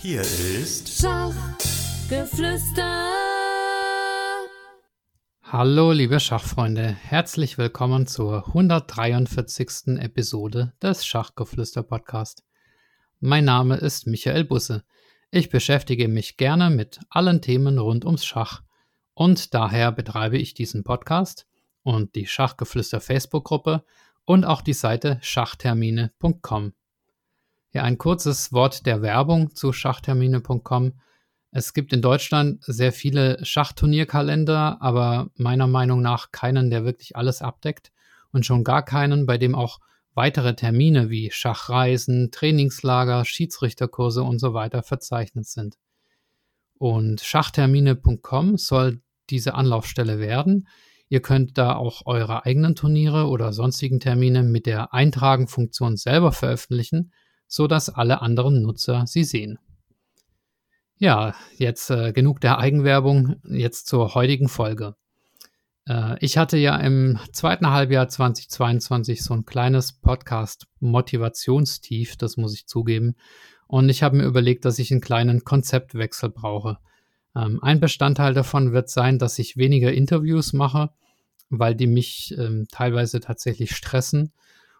Hier ist Schachgeflüster. Hallo, liebe Schachfreunde, herzlich willkommen zur 143. Episode des Schachgeflüster Podcast. Mein Name ist Michael Busse. Ich beschäftige mich gerne mit allen Themen rund ums Schach und daher betreibe ich diesen Podcast und die Schachgeflüster Facebook-Gruppe und auch die Seite schachtermine.com. Ja, ein kurzes Wort der Werbung zu schachtermine.com. Es gibt in Deutschland sehr viele Schachturnierkalender, aber meiner Meinung nach keinen, der wirklich alles abdeckt und schon gar keinen, bei dem auch weitere Termine wie Schachreisen, Trainingslager, Schiedsrichterkurse und so weiter verzeichnet sind. Und schachtermine.com soll diese Anlaufstelle werden. Ihr könnt da auch eure eigenen Turniere oder sonstigen Termine mit der Eintragen-Funktion selber veröffentlichen so dass alle anderen Nutzer sie sehen. Ja, jetzt äh, genug der Eigenwerbung, jetzt zur heutigen Folge. Äh, ich hatte ja im zweiten Halbjahr 2022 so ein kleines Podcast-Motivationstief, das muss ich zugeben. Und ich habe mir überlegt, dass ich einen kleinen Konzeptwechsel brauche. Ähm, ein Bestandteil davon wird sein, dass ich weniger Interviews mache, weil die mich ähm, teilweise tatsächlich stressen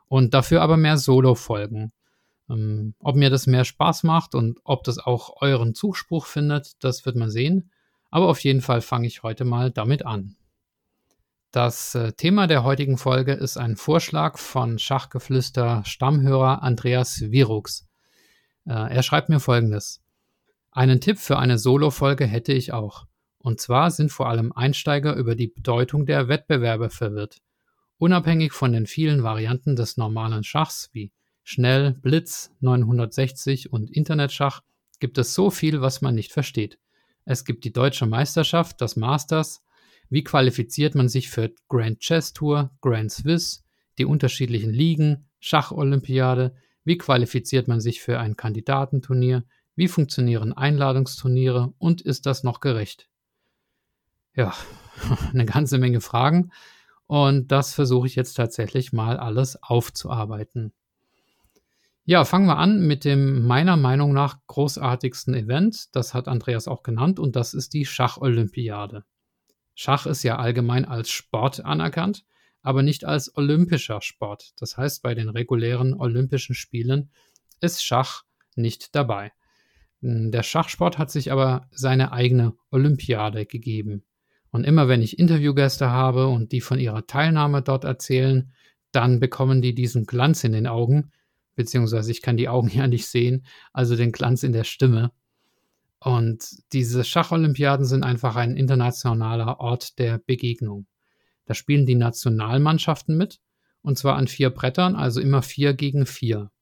und dafür aber mehr Solo-Folgen. Ähm, ob mir das mehr Spaß macht und ob das auch euren Zuspruch findet, das wird man sehen. Aber auf jeden Fall fange ich heute mal damit an. Das äh, Thema der heutigen Folge ist ein Vorschlag von Schachgeflüster Stammhörer Andreas Virux. Äh, er schreibt mir folgendes. Einen Tipp für eine Solo-Folge hätte ich auch. Und zwar sind vor allem Einsteiger über die Bedeutung der Wettbewerbe verwirrt. Unabhängig von den vielen Varianten des normalen Schachs wie Schnell, Blitz, 960 und Internetschach gibt es so viel, was man nicht versteht. Es gibt die deutsche Meisterschaft, das Masters. Wie qualifiziert man sich für Grand Chess Tour, Grand Swiss, die unterschiedlichen Ligen, Schacholympiade? Wie qualifiziert man sich für ein Kandidatenturnier? Wie funktionieren Einladungsturniere und ist das noch gerecht? Ja, eine ganze Menge Fragen und das versuche ich jetzt tatsächlich mal alles aufzuarbeiten. Ja, fangen wir an mit dem meiner Meinung nach großartigsten Event. Das hat Andreas auch genannt und das ist die Schacholympiade. Schach ist ja allgemein als Sport anerkannt, aber nicht als olympischer Sport. Das heißt, bei den regulären Olympischen Spielen ist Schach nicht dabei. Der Schachsport hat sich aber seine eigene Olympiade gegeben. Und immer wenn ich Interviewgäste habe und die von ihrer Teilnahme dort erzählen, dann bekommen die diesen Glanz in den Augen, beziehungsweise ich kann die Augen ja nicht sehen, also den Glanz in der Stimme. Und diese Schacholympiaden sind einfach ein internationaler Ort der Begegnung. Da spielen die Nationalmannschaften mit, und zwar an vier Brettern, also immer vier gegen vier.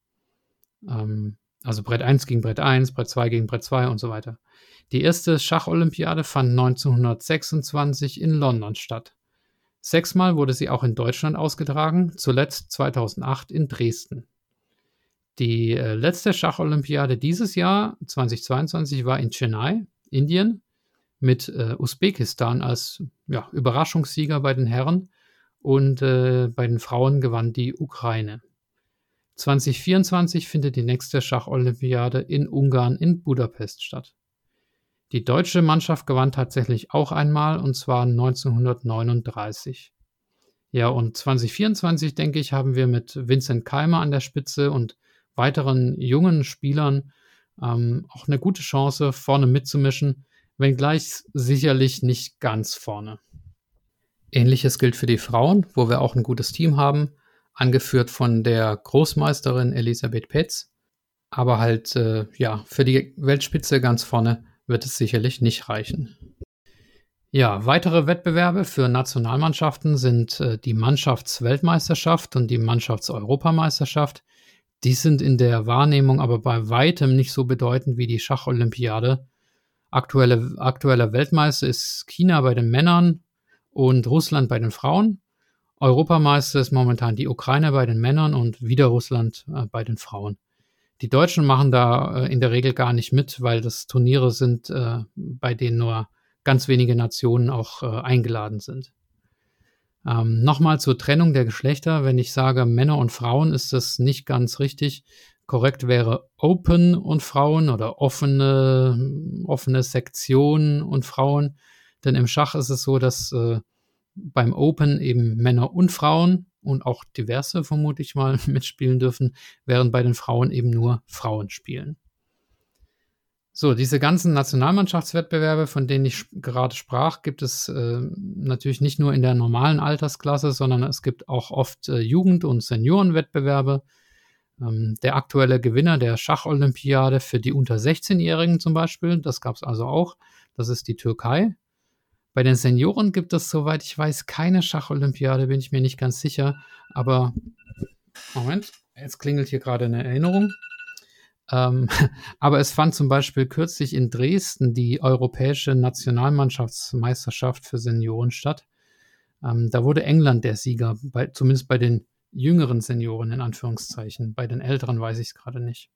Ähm, also Brett 1 gegen Brett 1, Brett 2 gegen Brett 2 und so weiter. Die erste Schacholympiade fand 1926 in London statt. Sechsmal wurde sie auch in Deutschland ausgetragen, zuletzt 2008 in Dresden. Die äh, letzte Schacholympiade dieses Jahr, 2022, war in Chennai, Indien, mit äh, Usbekistan als ja, Überraschungssieger bei den Herren und äh, bei den Frauen gewann die Ukraine. 2024 findet die nächste Schacholympiade in Ungarn in Budapest statt. Die deutsche Mannschaft gewann tatsächlich auch einmal und zwar 1939. Ja, und 2024, denke ich, haben wir mit Vincent Keimer an der Spitze und weiteren jungen Spielern ähm, auch eine gute Chance, vorne mitzumischen, wenngleich sicherlich nicht ganz vorne. Ähnliches gilt für die Frauen, wo wir auch ein gutes Team haben, angeführt von der Großmeisterin Elisabeth Petz. Aber halt, äh, ja, für die Weltspitze ganz vorne wird es sicherlich nicht reichen. Ja, weitere Wettbewerbe für Nationalmannschaften sind äh, die Mannschaftsweltmeisterschaft und die Mannschaftseuropameisterschaft. Die sind in der Wahrnehmung aber bei weitem nicht so bedeutend wie die Schacholympiade. Aktuelle, aktueller Weltmeister ist China bei den Männern und Russland bei den Frauen. Europameister ist momentan die Ukraine bei den Männern und wieder Russland äh, bei den Frauen. Die Deutschen machen da äh, in der Regel gar nicht mit, weil das Turniere sind, äh, bei denen nur ganz wenige Nationen auch äh, eingeladen sind. Ähm, Nochmal zur Trennung der Geschlechter. Wenn ich sage Männer und Frauen, ist das nicht ganz richtig. Korrekt wäre Open und Frauen oder offene, offene Sektionen und Frauen. Denn im Schach ist es so, dass äh, beim Open eben Männer und Frauen und auch diverse vermute ich mal mitspielen dürfen, während bei den Frauen eben nur Frauen spielen. So, diese ganzen Nationalmannschaftswettbewerbe, von denen ich gerade sprach, gibt es äh, natürlich nicht nur in der normalen Altersklasse, sondern es gibt auch oft äh, Jugend- und Seniorenwettbewerbe. Ähm, der aktuelle Gewinner der Schacholympiade für die unter 16-Jährigen zum Beispiel, das gab es also auch, das ist die Türkei. Bei den Senioren gibt es, soweit ich weiß, keine Schacholympiade, bin ich mir nicht ganz sicher. Aber Moment, jetzt klingelt hier gerade eine Erinnerung. Ähm, aber es fand zum Beispiel kürzlich in Dresden die europäische Nationalmannschaftsmeisterschaft für Senioren statt. Ähm, da wurde England der Sieger, bei, zumindest bei den jüngeren Senioren in Anführungszeichen. Bei den älteren weiß ich es gerade nicht.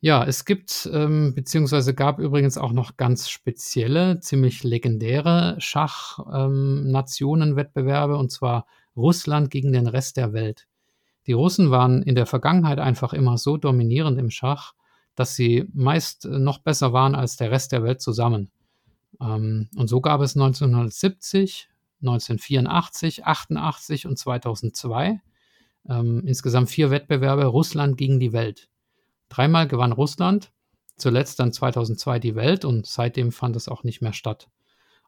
Ja, es gibt, ähm, beziehungsweise gab übrigens auch noch ganz spezielle, ziemlich legendäre Schachnationenwettbewerbe, ähm, und zwar Russland gegen den Rest der Welt. Die Russen waren in der Vergangenheit einfach immer so dominierend im Schach, dass sie meist noch besser waren als der Rest der Welt zusammen. Ähm, und so gab es 1970, 1984, 88 und 2002 ähm, insgesamt vier Wettbewerbe Russland gegen die Welt. Dreimal gewann Russland, zuletzt dann 2002 die Welt und seitdem fand es auch nicht mehr statt.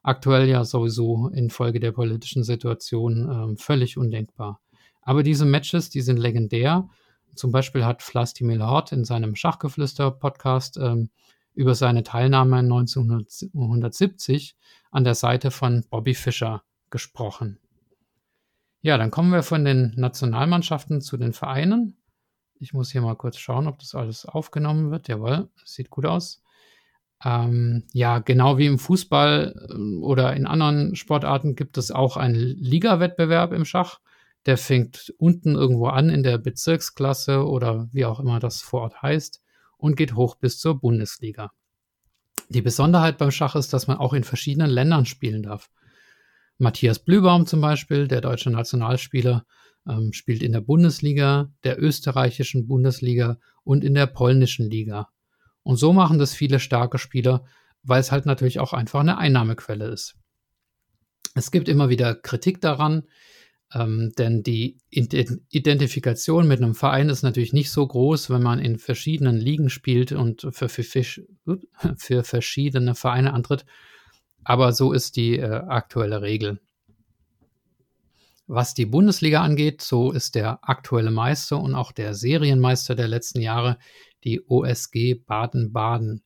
Aktuell ja sowieso infolge der politischen Situation äh, völlig undenkbar. Aber diese Matches, die sind legendär. Zum Beispiel hat Vlastimil Hort in seinem Schachgeflüster-Podcast ähm, über seine Teilnahme 1970 an der Seite von Bobby Fischer gesprochen. Ja, dann kommen wir von den Nationalmannschaften zu den Vereinen. Ich muss hier mal kurz schauen, ob das alles aufgenommen wird. Jawohl, sieht gut aus. Ähm, ja, genau wie im Fußball äh, oder in anderen Sportarten gibt es auch einen Liga-Wettbewerb im Schach. Der fängt unten irgendwo an in der Bezirksklasse oder wie auch immer das vor Ort heißt und geht hoch bis zur Bundesliga. Die Besonderheit beim Schach ist, dass man auch in verschiedenen Ländern spielen darf. Matthias Blübaum zum Beispiel, der deutsche Nationalspieler, ähm, spielt in der Bundesliga, der österreichischen Bundesliga und in der polnischen Liga. Und so machen das viele starke Spieler, weil es halt natürlich auch einfach eine Einnahmequelle ist. Es gibt immer wieder Kritik daran, ähm, denn die Identifikation mit einem Verein ist natürlich nicht so groß, wenn man in verschiedenen Ligen spielt und für, für, für verschiedene Vereine antritt. Aber so ist die äh, aktuelle Regel. Was die Bundesliga angeht, so ist der aktuelle Meister und auch der Serienmeister der letzten Jahre die OSG Baden-Baden.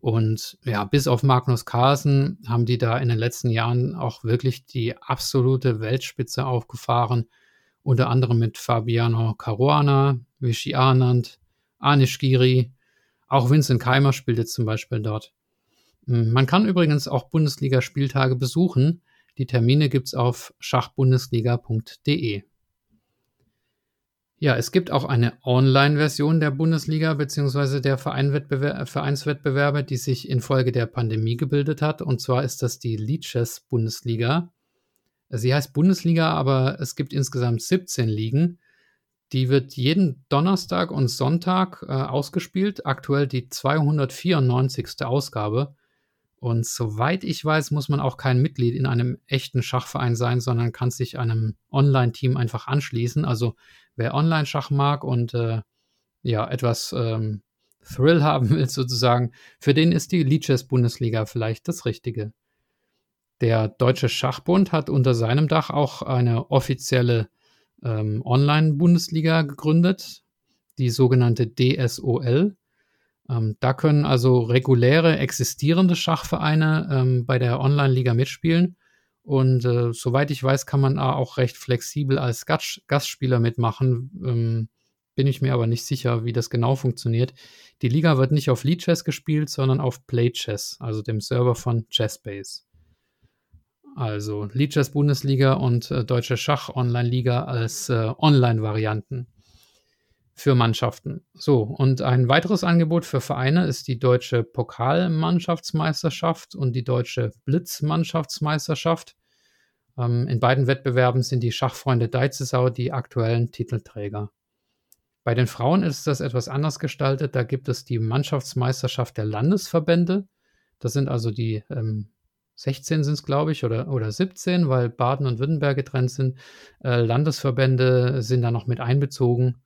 Und ja, bis auf Magnus Carlsen haben die da in den letzten Jahren auch wirklich die absolute Weltspitze aufgefahren. Unter anderem mit Fabiano Caruana, Vichy Anand, Anish Giri. Auch Vincent Keimer spielt jetzt zum Beispiel dort. Man kann übrigens auch Bundesliga-Spieltage besuchen. Die Termine gibt es auf schachbundesliga.de. Ja, es gibt auch eine Online-Version der Bundesliga bzw. der Vereinswettbewerbe, die sich infolge der Pandemie gebildet hat. Und zwar ist das die Leeches Bundesliga. Sie heißt Bundesliga, aber es gibt insgesamt 17 Ligen. Die wird jeden Donnerstag und Sonntag äh, ausgespielt. Aktuell die 294. Ausgabe. Und soweit ich weiß, muss man auch kein Mitglied in einem echten Schachverein sein, sondern kann sich einem Online-Team einfach anschließen. Also wer Online-Schach mag und äh, ja, etwas ähm, Thrill haben will sozusagen, für den ist die Leeches Bundesliga vielleicht das Richtige. Der Deutsche Schachbund hat unter seinem Dach auch eine offizielle ähm, Online-Bundesliga gegründet, die sogenannte DSOL. Ähm, da können also reguläre existierende Schachvereine ähm, bei der Online-Liga mitspielen. Und äh, soweit ich weiß, kann man auch recht flexibel als Gast Gastspieler mitmachen. Ähm, bin ich mir aber nicht sicher, wie das genau funktioniert. Die Liga wird nicht auf Lead Chess gespielt, sondern auf Play Chess, also dem Server von Chessbase. Also Lead Chess Bundesliga und äh, Deutsche Schach Online Liga als äh, Online-Varianten für Mannschaften. So, und ein weiteres Angebot für Vereine ist die deutsche Pokalmannschaftsmeisterschaft und die deutsche Blitzmannschaftsmeisterschaft. Ähm, in beiden Wettbewerben sind die Schachfreunde Deizesau die aktuellen Titelträger. Bei den Frauen ist das etwas anders gestaltet. Da gibt es die Mannschaftsmeisterschaft der Landesverbände. Das sind also die ähm, 16 sind es, glaube ich, oder, oder 17, weil Baden und Württemberg getrennt sind. Äh, Landesverbände sind da noch mit einbezogen.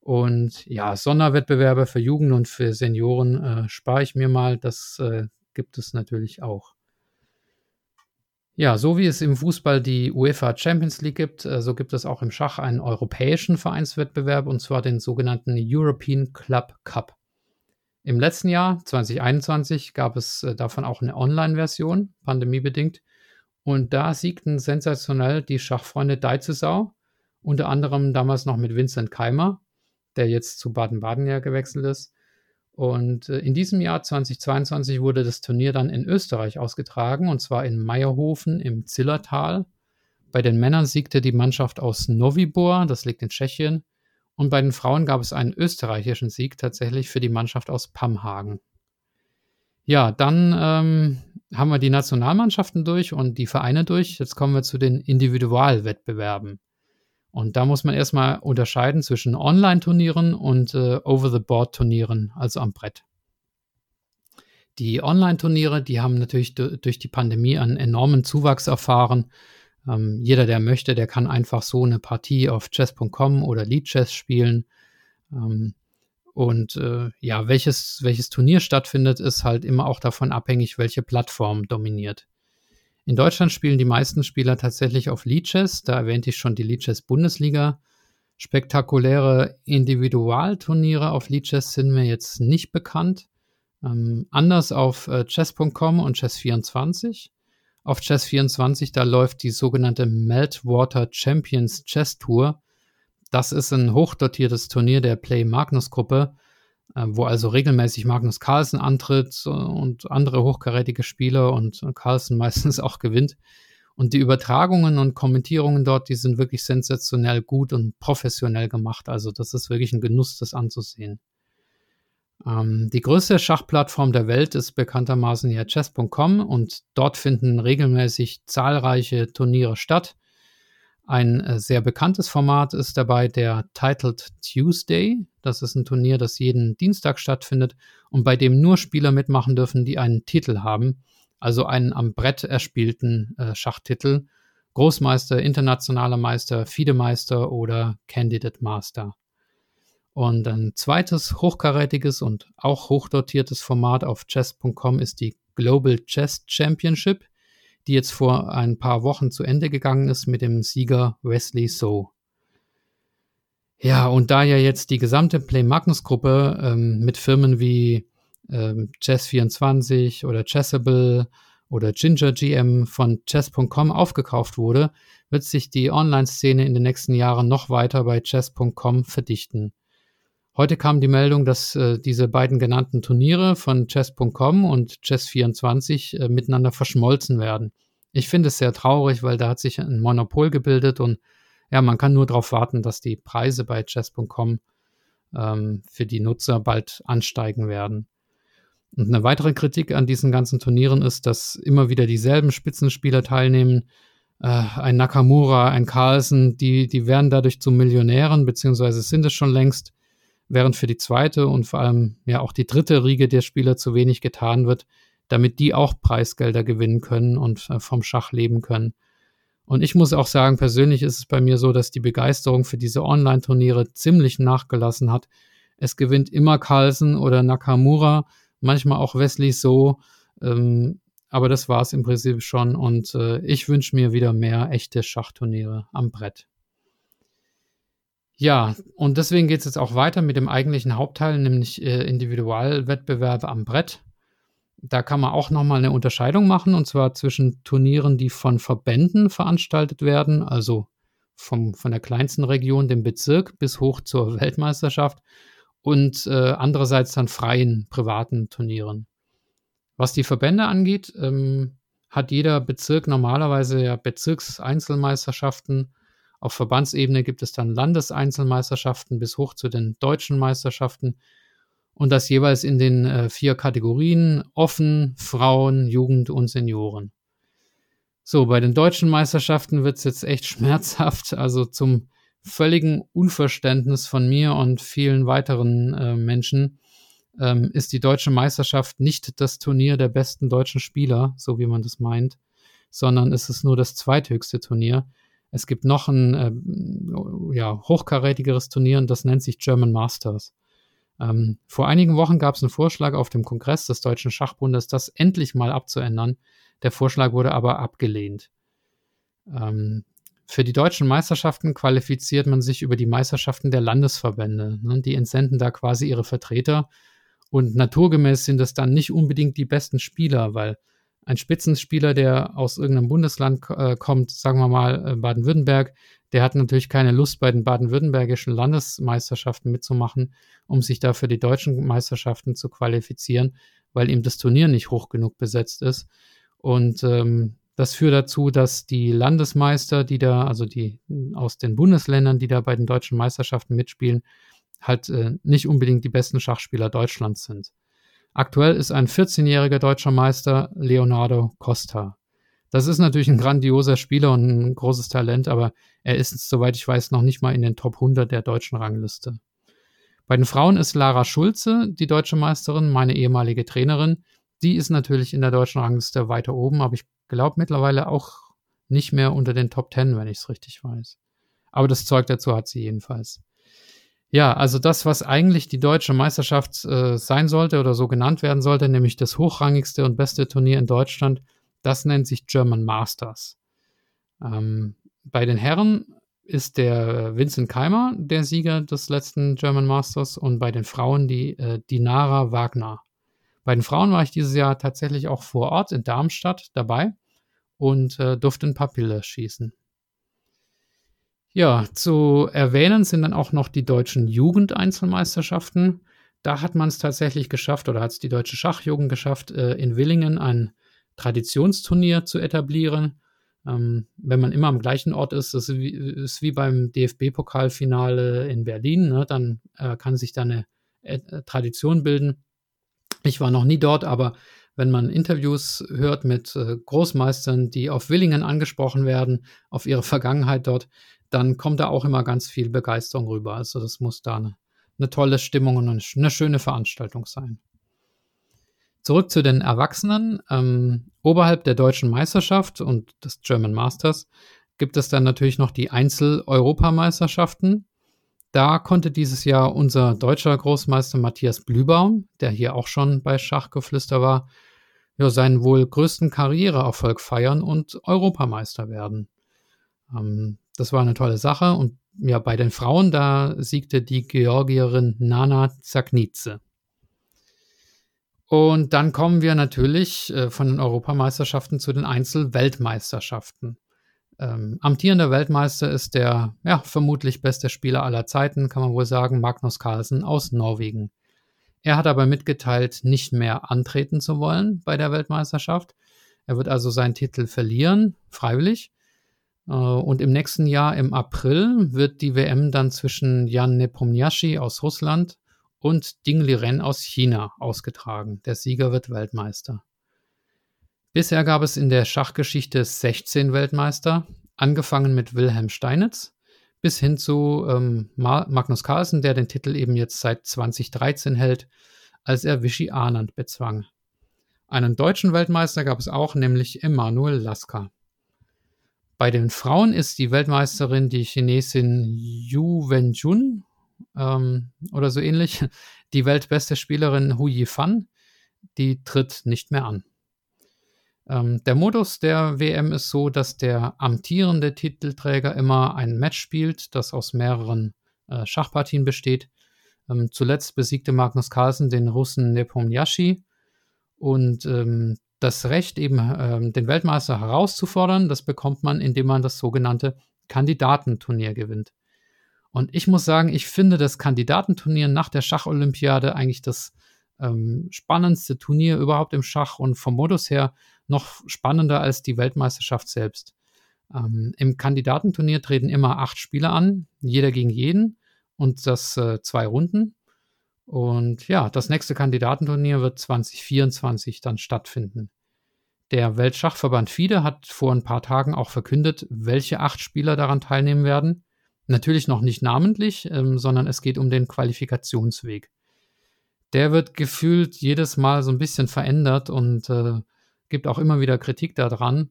Und ja, Sonderwettbewerbe für Jugend und für Senioren äh, spare ich mir mal. Das äh, gibt es natürlich auch. Ja, so wie es im Fußball die UEFA Champions League gibt, äh, so gibt es auch im Schach einen europäischen Vereinswettbewerb und zwar den sogenannten European Club Cup. Im letzten Jahr, 2021, gab es äh, davon auch eine Online-Version, pandemiebedingt. Und da siegten sensationell die Schachfreunde Deizesau, unter anderem damals noch mit Vincent Keimer, der jetzt zu Baden-Baden ja gewechselt ist. Und äh, in diesem Jahr 2022 wurde das Turnier dann in Österreich ausgetragen, und zwar in Meierhofen im Zillertal. Bei den Männern siegte die Mannschaft aus Novibor, das liegt in Tschechien, und bei den Frauen gab es einen österreichischen Sieg tatsächlich für die Mannschaft aus Pamhagen. Ja, dann ähm, haben wir die Nationalmannschaften durch und die Vereine durch. Jetzt kommen wir zu den Individualwettbewerben. Und da muss man erstmal unterscheiden zwischen Online-Turnieren und äh, Over-the-Board-Turnieren, also am Brett. Die Online-Turniere, die haben natürlich durch die Pandemie einen enormen Zuwachs erfahren. Ähm, jeder, der möchte, der kann einfach so eine Partie auf chess.com oder Lead Chess spielen. Ähm, und äh, ja, welches, welches Turnier stattfindet, ist halt immer auch davon abhängig, welche Plattform dominiert. In Deutschland spielen die meisten Spieler tatsächlich auf Lead Chess. Da erwähnte ich schon die Lead Chess Bundesliga. Spektakuläre Individualturniere auf Lead Chess sind mir jetzt nicht bekannt. Ähm, anders auf äh, chess.com und chess24. Auf Chess24, da läuft die sogenannte Meltwater Champions Chess Tour. Das ist ein hochdotiertes Turnier der Play Magnus Gruppe, wo also regelmäßig Magnus Carlsen antritt und andere hochkarätige Spieler und Carlsen meistens auch gewinnt. Und die Übertragungen und Kommentierungen dort, die sind wirklich sensationell gut und professionell gemacht. Also das ist wirklich ein Genuss, das anzusehen. Ähm, die größte Schachplattform der Welt ist bekanntermaßen ja chess.com und dort finden regelmäßig zahlreiche Turniere statt. Ein äh, sehr bekanntes Format ist dabei der Titled Tuesday. Das ist ein Turnier, das jeden Dienstag stattfindet und bei dem nur Spieler mitmachen dürfen, die einen Titel haben, also einen am Brett erspielten äh, Schachtitel. Großmeister, internationaler Meister, FIDE-Meister oder Candidate Master. Und ein zweites hochkarätiges und auch hochdotiertes Format auf chess.com ist die Global Chess Championship, die jetzt vor ein paar Wochen zu Ende gegangen ist mit dem Sieger Wesley So. Ja, und da ja jetzt die gesamte Play Magnus Gruppe ähm, mit Firmen wie ähm, Chess24 oder Chessable oder Ginger GM von chess.com aufgekauft wurde, wird sich die Online-Szene in den nächsten Jahren noch weiter bei chess.com verdichten. Heute kam die Meldung, dass äh, diese beiden genannten Turniere von Chess.com und Chess24 äh, miteinander verschmolzen werden. Ich finde es sehr traurig, weil da hat sich ein Monopol gebildet und ja, man kann nur darauf warten, dass die Preise bei Chess.com ähm, für die Nutzer bald ansteigen werden. Und eine weitere Kritik an diesen ganzen Turnieren ist, dass immer wieder dieselben Spitzenspieler teilnehmen. Äh, ein Nakamura, ein Carlsen, die, die werden dadurch zu Millionären, beziehungsweise sind es schon längst während für die zweite und vor allem ja auch die dritte Riege der Spieler zu wenig getan wird, damit die auch Preisgelder gewinnen können und äh, vom Schach leben können. Und ich muss auch sagen, persönlich ist es bei mir so, dass die Begeisterung für diese Online-Turniere ziemlich nachgelassen hat. Es gewinnt immer Carlsen oder Nakamura, manchmal auch Wesley So, ähm, aber das war es im Prinzip schon und äh, ich wünsche mir wieder mehr echte Schachturniere am Brett. Ja, und deswegen geht es jetzt auch weiter mit dem eigentlichen Hauptteil, nämlich äh, Individualwettbewerbe am Brett. Da kann man auch nochmal eine Unterscheidung machen, und zwar zwischen Turnieren, die von Verbänden veranstaltet werden, also vom, von der kleinsten Region, dem Bezirk, bis hoch zur Weltmeisterschaft, und äh, andererseits dann freien privaten Turnieren. Was die Verbände angeht, ähm, hat jeder Bezirk normalerweise ja Bezirkseinzelmeisterschaften auf Verbandsebene gibt es dann Landeseinzelmeisterschaften bis hoch zu den deutschen Meisterschaften und das jeweils in den äh, vier Kategorien offen, Frauen, Jugend und Senioren. So, bei den deutschen Meisterschaften wird es jetzt echt schmerzhaft. Also zum völligen Unverständnis von mir und vielen weiteren äh, Menschen ähm, ist die deutsche Meisterschaft nicht das Turnier der besten deutschen Spieler, so wie man das meint, sondern es ist nur das zweithöchste Turnier. Es gibt noch ein äh, ja, hochkarätigeres Turnier und das nennt sich German Masters. Ähm, vor einigen Wochen gab es einen Vorschlag auf dem Kongress des Deutschen Schachbundes, das endlich mal abzuändern. Der Vorschlag wurde aber abgelehnt. Ähm, für die deutschen Meisterschaften qualifiziert man sich über die Meisterschaften der Landesverbände. Ne? Die entsenden da quasi ihre Vertreter. Und naturgemäß sind es dann nicht unbedingt die besten Spieler, weil ein Spitzenspieler, der aus irgendeinem Bundesland äh, kommt, sagen wir mal äh, Baden-Württemberg, der hat natürlich keine Lust, bei den baden-württembergischen Landesmeisterschaften mitzumachen, um sich da für die deutschen Meisterschaften zu qualifizieren, weil ihm das Turnier nicht hoch genug besetzt ist. Und ähm, das führt dazu, dass die Landesmeister, die da, also die aus den Bundesländern, die da bei den deutschen Meisterschaften mitspielen, halt äh, nicht unbedingt die besten Schachspieler Deutschlands sind. Aktuell ist ein 14-jähriger deutscher Meister Leonardo Costa. Das ist natürlich ein grandioser Spieler und ein großes Talent, aber er ist, soweit ich weiß, noch nicht mal in den Top 100 der deutschen Rangliste. Bei den Frauen ist Lara Schulze die deutsche Meisterin, meine ehemalige Trainerin. Die ist natürlich in der deutschen Rangliste weiter oben, aber ich glaube mittlerweile auch nicht mehr unter den Top 10, wenn ich es richtig weiß. Aber das Zeug dazu hat sie jedenfalls. Ja, also das, was eigentlich die deutsche Meisterschaft äh, sein sollte oder so genannt werden sollte, nämlich das hochrangigste und beste Turnier in Deutschland, das nennt sich German Masters. Ähm, bei den Herren ist der Vincent Keimer der Sieger des letzten German Masters und bei den Frauen die äh, Dinara Wagner. Bei den Frauen war ich dieses Jahr tatsächlich auch vor Ort in Darmstadt dabei und äh, durfte ein paar Pille schießen. Ja, zu erwähnen sind dann auch noch die deutschen Jugendeinzelmeisterschaften. Da hat man es tatsächlich geschafft oder hat es die deutsche Schachjugend geschafft, äh, in Willingen ein Traditionsturnier zu etablieren. Ähm, wenn man immer am gleichen Ort ist, das ist wie, ist wie beim DFB-Pokalfinale in Berlin, ne, dann äh, kann sich da eine äh, Tradition bilden. Ich war noch nie dort, aber wenn man Interviews hört mit äh, Großmeistern, die auf Willingen angesprochen werden, auf ihre Vergangenheit dort, dann kommt da auch immer ganz viel Begeisterung rüber. Also das muss da eine, eine tolle Stimmung und eine, eine, schöne Veranstaltung sein. Zurück zu den Erwachsenen. Ähm, oberhalb der deutschen Meisterschaft und des German Masters gibt es dann natürlich noch die Einzel-Europameisterschaften. Da konnte dieses Jahr unser deutscher Großmeister Matthias Blübaum, der hier auch schon bei Schachgeflüster war, ja, seinen wohl größten Karriereerfolg feiern und Europameister werden. Ähm, das war eine tolle Sache. Und ja, bei den Frauen, da siegte die Georgierin Nana Zagnitze. Und dann kommen wir natürlich äh, von den Europameisterschaften zu den Einzel-Weltmeisterschaften. Ähm, amtierender Weltmeister ist der ja, vermutlich beste Spieler aller Zeiten, kann man wohl sagen, Magnus Carlsen aus Norwegen. Er hat aber mitgeteilt, nicht mehr antreten zu wollen bei der Weltmeisterschaft. Er wird also seinen Titel verlieren, freiwillig. Äh, und im nächsten Jahr, im April, wird die WM dann zwischen Jan Nepomniachtchi aus Russland und Ding Liren aus China ausgetragen. Der Sieger wird Weltmeister. Bisher gab es in der Schachgeschichte 16 Weltmeister, angefangen mit Wilhelm Steinitz bis hin zu ähm, Magnus Carlsen, der den Titel eben jetzt seit 2013 hält, als er Vichy Anand bezwang. Einen deutschen Weltmeister gab es auch, nämlich Emanuel Lasker. Bei den Frauen ist die Weltmeisterin die Chinesin Yu Wenjun ähm, oder so ähnlich. Die weltbeste Spielerin Hu Yifan, die tritt nicht mehr an. Ähm, der Modus der WM ist so, dass der amtierende Titelträger immer ein Match spielt, das aus mehreren äh, Schachpartien besteht. Ähm, zuletzt besiegte Magnus Carlsen den Russen Nepomniachtchi und ähm, das Recht, eben ähm, den Weltmeister herauszufordern, das bekommt man, indem man das sogenannte Kandidatenturnier gewinnt. Und ich muss sagen, ich finde das Kandidatenturnier nach der Schacholympiade eigentlich das ähm, spannendste Turnier überhaupt im Schach und vom Modus her noch spannender als die Weltmeisterschaft selbst. Ähm, Im Kandidatenturnier treten immer acht Spieler an, jeder gegen jeden und das äh, zwei Runden. Und ja, das nächste Kandidatenturnier wird 2024 dann stattfinden. Der Weltschachverband FIDE hat vor ein paar Tagen auch verkündet, welche acht Spieler daran teilnehmen werden. Natürlich noch nicht namentlich, ähm, sondern es geht um den Qualifikationsweg. Der wird gefühlt jedes Mal so ein bisschen verändert und äh, gibt auch immer wieder Kritik daran.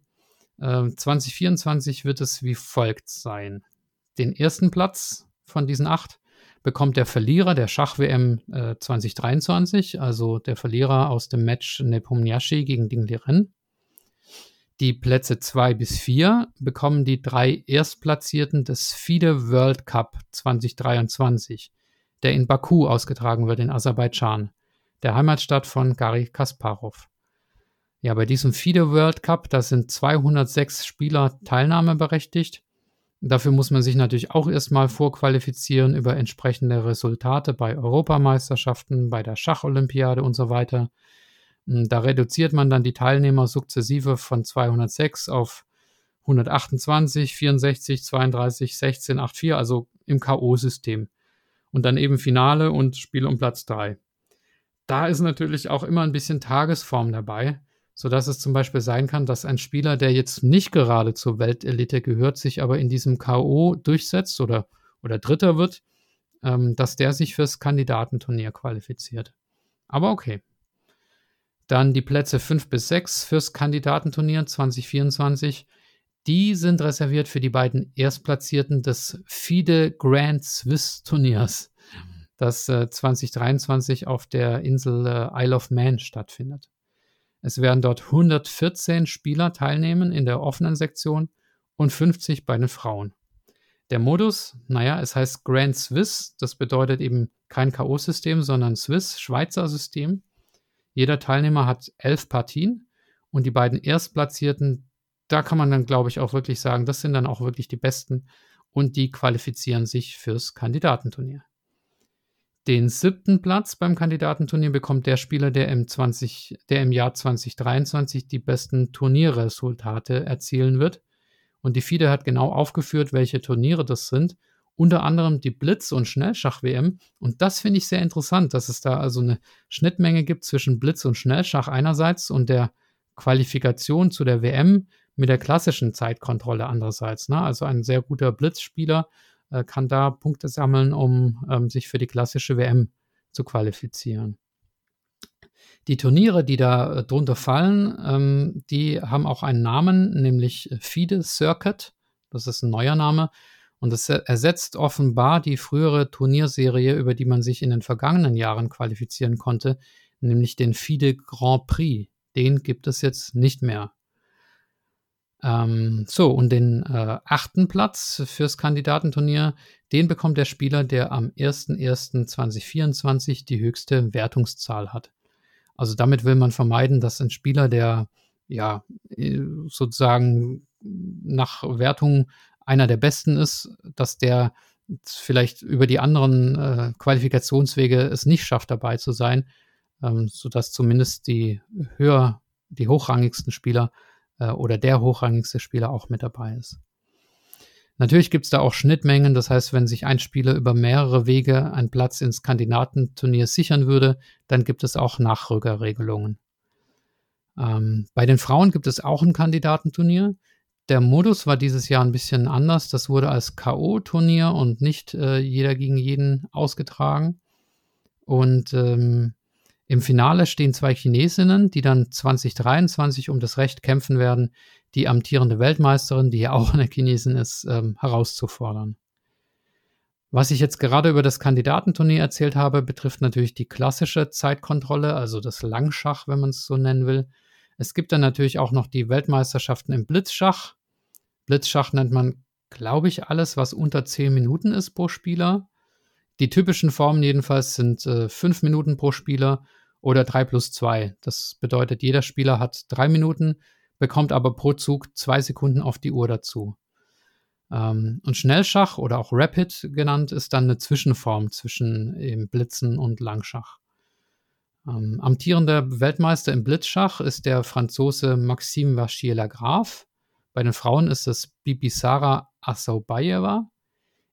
Äh, 2024 wird es wie folgt sein. Den ersten Platz von diesen acht bekommt der Verlierer der Schach-WM äh, 2023, also der Verlierer aus dem Match Nepomniachtchi gegen Ding Liren. Die Plätze 2 bis 4 bekommen die drei Erstplatzierten des FIDE World Cup 2023, der in Baku ausgetragen wird in Aserbaidschan, der Heimatstadt von Gary Kasparov. Ja, bei diesem FIDE World Cup, da sind 206 Spieler teilnahmeberechtigt. Dafür muss man sich natürlich auch erstmal vorqualifizieren über entsprechende Resultate bei Europameisterschaften, bei der Schacholympiade und so weiter. Hm, da reduziert man dann die Teilnehmer sukzessive von 206 auf 128, 64, 32, 16, 8, 4, also im K.O.-System. Und dann eben Finale und Spiel um Platz 3. Da ist natürlich auch immer ein bisschen Tagesform dabei, sodass es zum Beispiel sein kann, dass ein Spieler, der jetzt nicht gerade zur Weltelite gehört, sich aber in diesem K.O. durchsetzt oder, oder Dritter wird, ähm, dass der sich fürs Kandidatenturnier qualifiziert. Aber okay. Dann die Plätze 5 bis 6 fürs Kandidatenturnier 2024. Die sind reserviert für die beiden Erstplatzierten des FIDE Grand Swiss Turniers, das äh, 2023 auf der Insel äh, Isle of Man stattfindet. Es werden dort 114 Spieler teilnehmen in der offenen Sektion und 50 bei den Frauen. Der Modus, naja, es heißt Grand Swiss, das bedeutet eben kein K.O.-System, sondern Swiss, Schweizer System. Jeder Teilnehmer hat elf Partien und die beiden Erstplatzierten, da kann man dann, glaube ich, auch wirklich sagen, das sind dann auch wirklich die Besten und die qualifizieren sich fürs Kandidatenturnier. Den siebten Platz beim Kandidatenturnier bekommt der Spieler, der im, 20, der im Jahr 2023 die besten Turnierresultate erzielen wird. Und die FIDE hat genau aufgeführt, welche Turniere das sind unter anderem die Blitz- und Schnellschach-WM. Und das finde ich sehr interessant, dass es da also eine Schnittmenge gibt zwischen Blitz- und Schnellschach einerseits und der Qualifikation zu der WM mit der klassischen Zeitkontrolle andererseits. Ne? Also ein sehr guter Blitzspieler äh, kann da Punkte sammeln, um ähm, sich für die klassische WM zu qualifizieren. Die Turniere, die da äh, drunter fallen, ähm, die haben auch einen Namen, nämlich FIDE Circuit. Das ist ein neuer Name. Und es ersetzt offenbar die frühere Turnierserie, über die man sich in den vergangenen Jahren qualifizieren konnte, nämlich den FIDE Grand Prix. Den gibt es jetzt nicht mehr. Ähm, so, und den äh, achten Platz fürs Kandidatenturnier, den bekommt der Spieler, der am 01.01.2024 die höchste Wertungszahl hat. Also damit will man vermeiden, dass ein Spieler, der ja äh, sozusagen nach Wertung einer der besten ist, dass der vielleicht über die anderen äh, Qualifikationswege es nicht schafft, dabei zu sein, ähm, sodass zumindest die höher, die hochrangigsten Spieler äh, oder der hochrangigste Spieler auch mit dabei ist. Natürlich gibt es da auch Schnittmengen, das heißt, wenn sich ein Spieler über mehrere Wege einen Platz ins Kandidatenturnier sichern würde, dann gibt es auch Nachrückerregelungen. Ähm, bei den Frauen gibt es auch ein Kandidatenturnier. Der Modus war dieses Jahr ein bisschen anders. Das wurde als K.O.-Turnier und nicht äh, jeder gegen jeden ausgetragen. Und ähm, im Finale stehen zwei Chinesinnen, die dann 2023 um das Recht kämpfen werden, die amtierende Weltmeisterin, die ja auch eine Chinesin ist, ähm, herauszufordern. Was ich jetzt gerade über das Kandidatenturnier erzählt habe, betrifft natürlich die klassische Zeitkontrolle, also das Langschach, wenn man es so nennen will. Es gibt dann natürlich auch noch die Weltmeisterschaften im Blitzschach. Blitzschach nennt man, glaube ich, alles, was unter 10 Minuten ist pro Spieler. Die typischen Formen jedenfalls sind äh, 5 Minuten pro Spieler oder 3 plus 2. Das bedeutet, jeder Spieler hat 3 Minuten, bekommt aber pro Zug 2 Sekunden auf die Uhr dazu. Ähm, und Schnellschach oder auch Rapid genannt ist dann eine Zwischenform zwischen eben Blitzen und Langschach. Ähm, amtierender Weltmeister im Blitzschach ist der Franzose Maxime Vachier-Lagrave. Bei den Frauen ist es Bibisara Asaubayeva.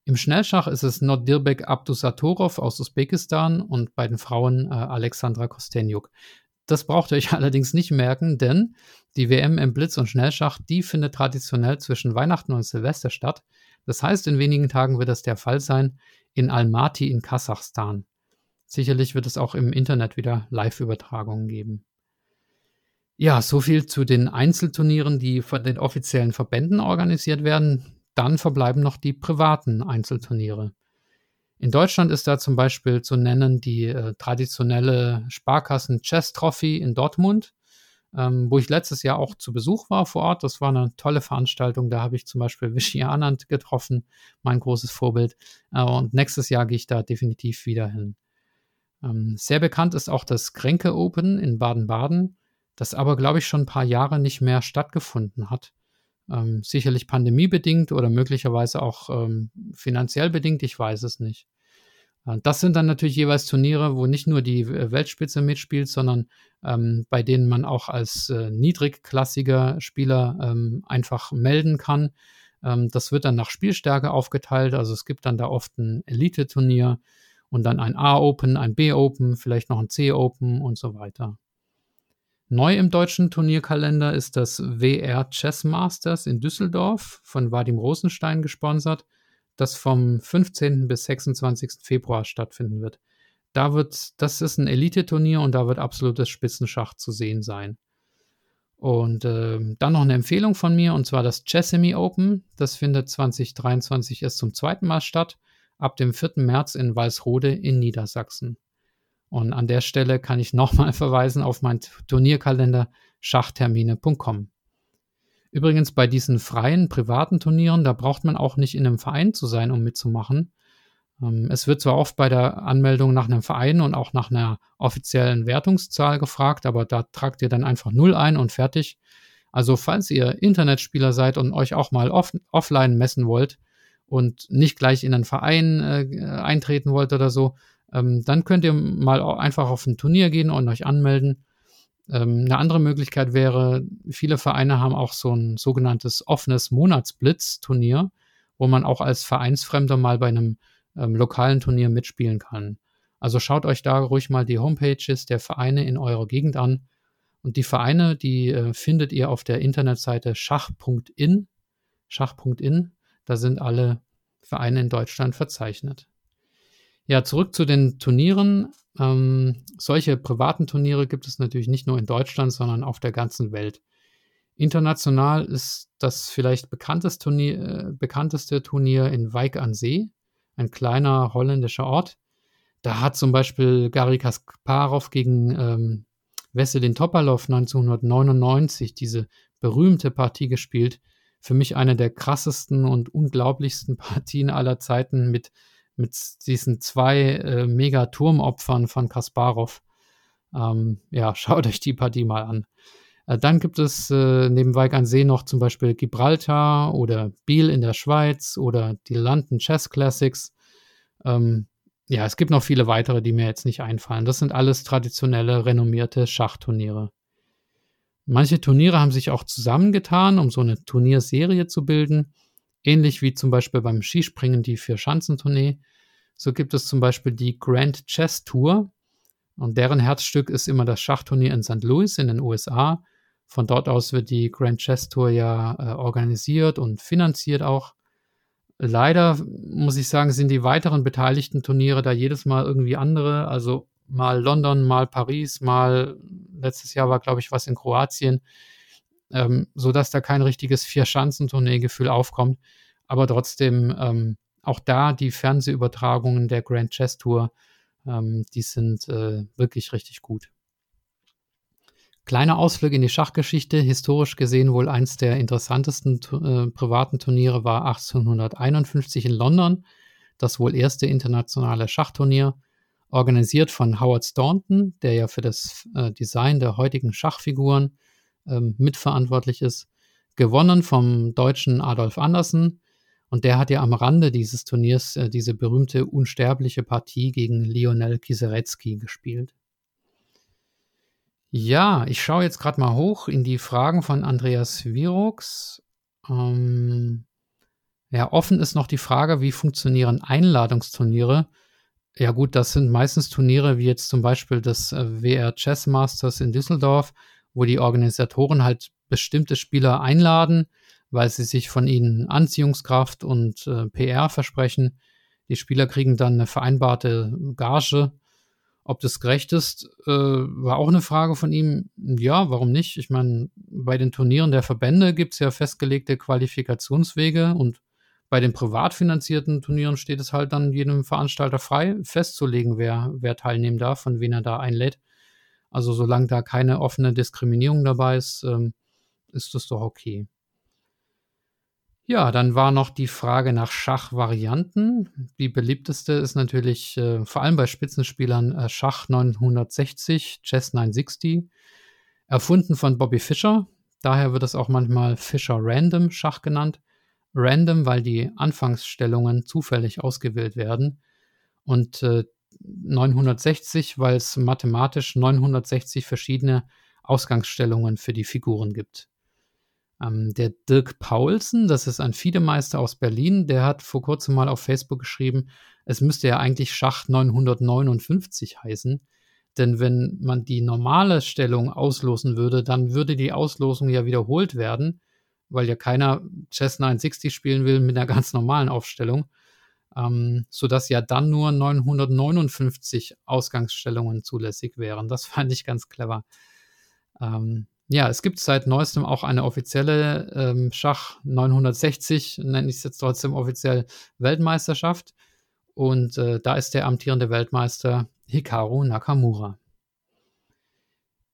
Im Schnellschach ist es Nodirbek Abdusatorov aus Usbekistan und bei den Frauen äh, Alexandra Kostenjuk. Das braucht ihr euch allerdings nicht merken, denn die WM im Blitz- und Schnellschach, die findet traditionell zwischen Weihnachten und Silvester statt. Das heißt, in wenigen Tagen wird das der Fall sein in Almaty in Kasachstan. Sicherlich wird es auch im Internet wieder Live-Übertragungen geben. Ja, so viel zu den Einzelturnieren, die von den offiziellen Verbänden organisiert werden. Dann verbleiben noch die privaten Einzelturniere. In Deutschland ist da zum Beispiel zu nennen die äh, traditionelle Sparkassen Chess Trophy in Dortmund, ähm, wo ich letztes Jahr auch zu Besuch war vor Ort. Das war eine tolle Veranstaltung. Da habe ich zum Beispiel Vichy Anand getroffen, mein großes Vorbild. Äh, und nächstes Jahr gehe ich da definitiv wieder hin. Ähm, sehr bekannt ist auch das Kränke Open in Baden-Baden, das aber, glaube ich, schon ein paar Jahre nicht mehr stattgefunden hat. Ähm, sicherlich pandemiebedingt oder möglicherweise auch ähm, finanziell bedingt, ich weiß es nicht. Äh, das sind dann natürlich jeweils Turniere, wo nicht nur die äh, Weltspitze mitspielt, sondern ähm, bei denen man auch als äh, niedrigklassiger Spieler ähm, einfach melden kann. Ähm, das wird dann nach Spielstärke aufgeteilt. Also es gibt dann da oft ein Elite-Turnier und dann ein A-Open, ein B-Open, vielleicht noch ein C-Open und so weiter. Neu im deutschen Turnierkalender ist das WR Chess Masters in Düsseldorf von Vadim Rosenstein gesponsert, das vom 15. bis 26. Februar stattfinden wird. Da wird, das ist ein Elite-Turnier und da wird absolutes Spitzenschach zu sehen sein. Und äh, dann noch eine Empfehlung von mir, und zwar das Chessemy Open. Das findet 2023 erst zum zweiten Mal statt, ab dem 4. März in Walsrode in Niedersachsen. Und an der Stelle kann ich nochmal verweisen auf meinen Turnierkalender schachtermine.com. Übrigens bei diesen freien privaten Turnieren, da braucht man auch nicht in einem Verein zu sein, um mitzumachen. Ähm, es wird zwar oft bei der Anmeldung nach einem Verein und auch nach einer offiziellen Wertungszahl gefragt, aber da tragt ihr dann einfach null ein und fertig. Also falls ihr Internetspieler seid und euch auch mal off offline messen wollt und nicht gleich in einen Verein äh, eintreten wollt oder so, ähm, dann könnt ihr mal einfach auf ein Turnier gehen und euch anmelden. Ähm, eine andere Möglichkeit wäre, viele Vereine haben auch so ein sogenanntes offenes Monatsblitz-Turnier, wo man auch als Vereinsfremder mal bei einem ähm, lokalen Turnier mitspielen kann. Also schaut euch da ruhig mal die Homepages der Vereine in eurer Gegend an. Und die Vereine, die äh, findet ihr auf der Internetseite schach.in. Schach.in, da sind alle Vereine in Deutschland verzeichnet. Ja, zurück zu den Turnieren. Ähm, solche privaten Turniere gibt es natürlich nicht nur in Deutschland, sondern auf der ganzen Welt. International ist das vielleicht bekannteste Turnier, äh, bekannteste Turnier in Wijk an See, ein kleiner holländischer Ort. Da hat zum Beispiel Gary Kasparov gegen ähm, Wesselin Topalov 1999 diese berühmte Partie gespielt. Für mich eine der krassesten und unglaublichsten Partien aller Zeiten mit mit diesen zwei äh, Mega-Turmopfern von Kasparov. Ähm, ja, schaut euch die Partie mal an. Äh, dann gibt es äh, neben Weig an See noch zum Beispiel Gibraltar oder Biel in der Schweiz oder die London Chess Classics. Ähm, ja, es gibt noch viele weitere, die mir jetzt nicht einfallen. Das sind alles traditionelle, renommierte Schachturniere. Manche Turniere haben sich auch zusammengetan, um so eine Turnierserie zu bilden. Ähnlich wie zum Beispiel beim Skispringen die Vier-Schanzentournee. So gibt es zum Beispiel die Grand Chess Tour. Und deren Herzstück ist immer das Schachturnier in St. Louis in den USA. Von dort aus wird die Grand Chess Tour ja äh, organisiert und finanziert auch. Leider muss ich sagen, sind die weiteren beteiligten Turniere da jedes Mal irgendwie andere. Also mal London, mal Paris, mal letztes Jahr war, glaube ich, was in Kroatien ähm, sodass da kein richtiges Vier-Schanzentournee-Gefühl aufkommt. Aber trotzdem ähm, auch da die Fernsehübertragungen der Grand Chess Tour, ähm, die sind äh, wirklich richtig gut. Kleiner Ausflug in die Schachgeschichte, historisch gesehen wohl eins der interessantesten äh, privaten Turniere war 1851 in London, das wohl erste internationale Schachturnier, organisiert von Howard Staunton, der ja für das äh, Design der heutigen Schachfiguren ähm, mitverantwortlich ist, gewonnen vom deutschen Adolf Andersen. Und der hat ja am Rande dieses Turniers äh, diese berühmte unsterbliche Partie gegen Lionel Kiserecki gespielt. Ja, ich schaue jetzt gerade mal hoch in die Fragen von Andreas Virox. Ähm, ja, offen ist noch die Frage, wie funktionieren Einladungsturniere? Ja gut, das sind meistens Turniere wie jetzt zum Beispiel das äh, WR Chess Masters in Düsseldorf wo die Organisatoren halt bestimmte Spieler einladen, weil sie sich von ihnen Anziehungskraft und äh, PR versprechen. Die Spieler kriegen dann eine vereinbarte Gage. Ob das gerecht ist, äh, war auch eine Frage von ihm. Ja, warum nicht? Ich meine, bei den Turnieren der Verbände gibt es ja festgelegte Qualifikationswege und bei den privat finanzierten Turnieren steht es halt dann jedem Veranstalter frei, festzulegen, wer, wer teilnehmen darf und wen er da einlädt. Also solange da keine offene Diskriminierung dabei ist, ähm, ist das doch okay. Ja, dann war noch die Frage nach Schachvarianten. Die beliebteste ist natürlich äh, vor allem bei Spitzenspielern äh, Schach 960, Chess 960, erfunden von Bobby Fischer. Daher wird es auch manchmal Fischer Random Schach genannt. Random, weil die Anfangsstellungen zufällig ausgewählt werden. Und äh, 960, weil es mathematisch 960 verschiedene Ausgangsstellungen für die Figuren gibt. Ähm, der Dirk Paulsen, das ist ein Fiedemeister aus Berlin, der hat vor kurzem mal auf Facebook geschrieben, es müsste ja eigentlich Schach 959 heißen. Denn wenn man die normale Stellung auslosen würde, dann würde die Auslosung ja wiederholt werden, weil ja keiner Chess 960 spielen will mit einer ganz normalen Aufstellung ähm, sodass ja dann nur 959 Ausgangsstellungen zulässig wären. Das fand ich ganz clever. Ähm, ja, es gibt seit neuestem auch eine offizielle ähm, Schach 960, nenne ich es jetzt trotzdem offiziell Weltmeisterschaft. Und äh, da ist der amtierende Weltmeister Hikaru Nakamura.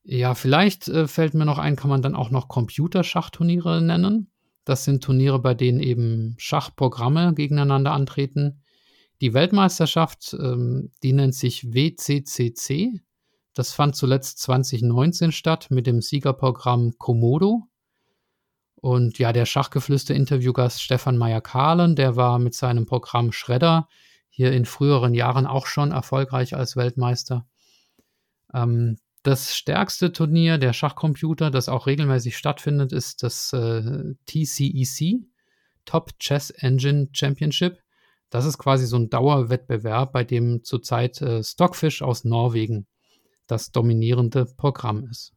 Ja, vielleicht äh, fällt mir noch ein, kann man dann auch noch Computerschachturniere nennen. Das sind Turniere, bei denen eben Schachprogramme gegeneinander antreten. Die Weltmeisterschaft, ähm, die nennt sich WCCC. Das fand zuletzt 2019 statt mit dem Siegerprogramm Komodo. Und ja, der Schachgeflüster-Interviewgast Stefan Meyer-Kahlen, der war mit seinem Programm Schredder hier in früheren Jahren auch schon erfolgreich als Weltmeister. Ähm, das stärkste Turnier der Schachcomputer, das auch regelmäßig stattfindet, ist das äh, TCEC, Top Chess Engine Championship. Das ist quasi so ein Dauerwettbewerb, bei dem zurzeit äh, Stockfish aus Norwegen das dominierende Programm ist.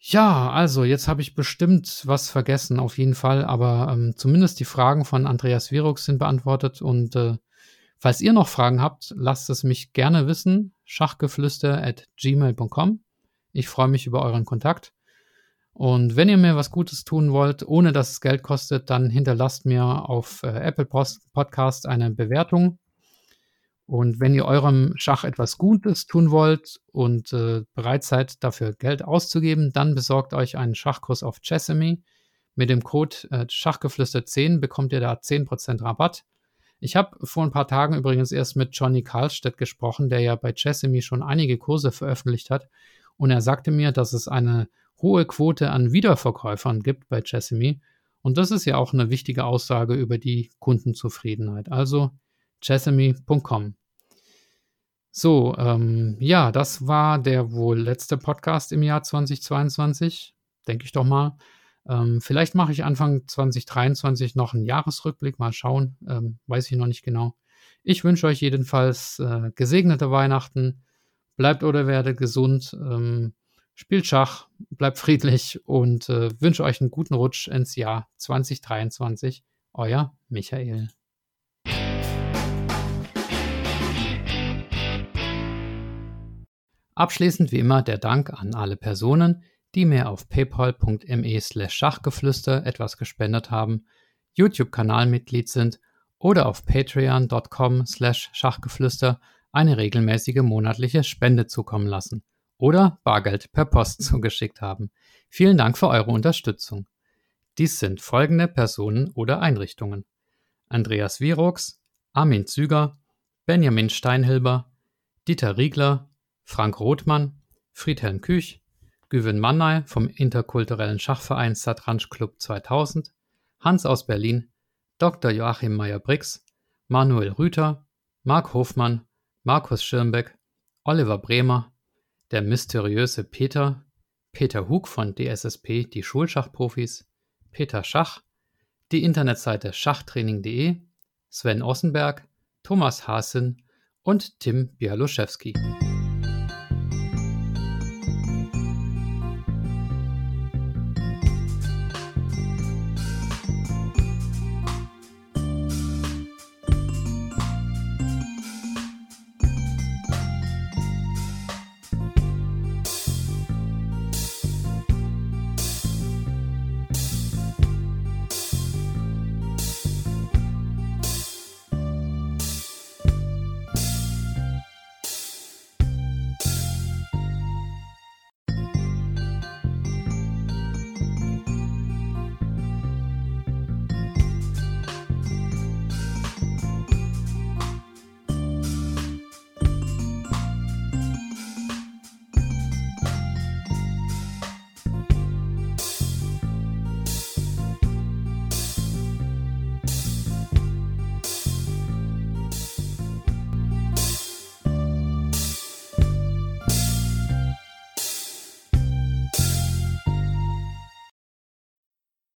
Ja, also jetzt habe ich bestimmt was vergessen, auf jeden Fall, aber ähm, zumindest die Fragen von Andreas Virux sind beantwortet und äh, Falls ihr noch Fragen habt, lasst es mich gerne wissen. Schachgeflüster at gmail.com. Ich freue mich über euren Kontakt. Und wenn ihr mir was Gutes tun wollt, ohne dass es Geld kostet, dann hinterlasst mir auf äh, Apple Post Podcast eine Bewertung. Und wenn ihr eurem Schach etwas Gutes tun wollt und äh, bereit seid, dafür Geld auszugeben, dann besorgt euch einen Schachkurs auf Chessemy. Mit dem Code äh, Schachgeflüster10 bekommt ihr da 10% Rabatt. Ich habe vor ein paar Tagen übrigens erst mit Johnny Karlstedt gesprochen, der ja bei Chessemy schon einige Kurse veröffentlicht hat. Und er sagte mir, dass es eine hohe Quote an Wiederverkäufern gibt bei Chessemy. Und das ist ja auch eine wichtige Aussage über die Kundenzufriedenheit. Also chessemy.com. So, ähm, ja, das war der wohl letzte Podcast im Jahr 2022, denke ich doch mal. Ähm, vielleicht mache ich Anfang 2023 noch einen Jahresrückblick, mal schauen, ähm, weiß ich noch nicht genau. Ich wünsche euch jedenfalls äh, gesegnete Weihnachten, bleibt oder werdet gesund, ähm, spielt Schach, bleibt friedlich und äh, wünsche euch einen guten Rutsch ins Jahr 2023. Euer Michael. Abschließend wie immer der Dank an alle Personen, die mir auf paypal.me slash Schachgeflüster etwas gespendet haben, YouTube-Kanalmitglied sind oder auf patreon.com slash Schachgeflüster eine regelmäßige monatliche Spende zukommen lassen oder Bargeld per Post zugeschickt haben. Vielen Dank für eure Unterstützung. Dies sind folgende Personen oder Einrichtungen. Andreas Virox, Armin Züger, Benjamin Steinhilber, Dieter Riegler, Frank Rothmann, Friedhelm Küch, Güven Mannay vom interkulturellen Schachverein Satranj Club 2000, Hans aus Berlin, Dr. Joachim Meyer-Brix, Manuel Rüther, Marc Hofmann, Markus Schirmbeck, Oliver Bremer, der mysteriöse Peter, Peter Hug von DSSP, die Schulschachprofis, Peter Schach, die Internetseite schachtraining.de, Sven Ossenberg, Thomas Hasen und Tim Bialuszewski.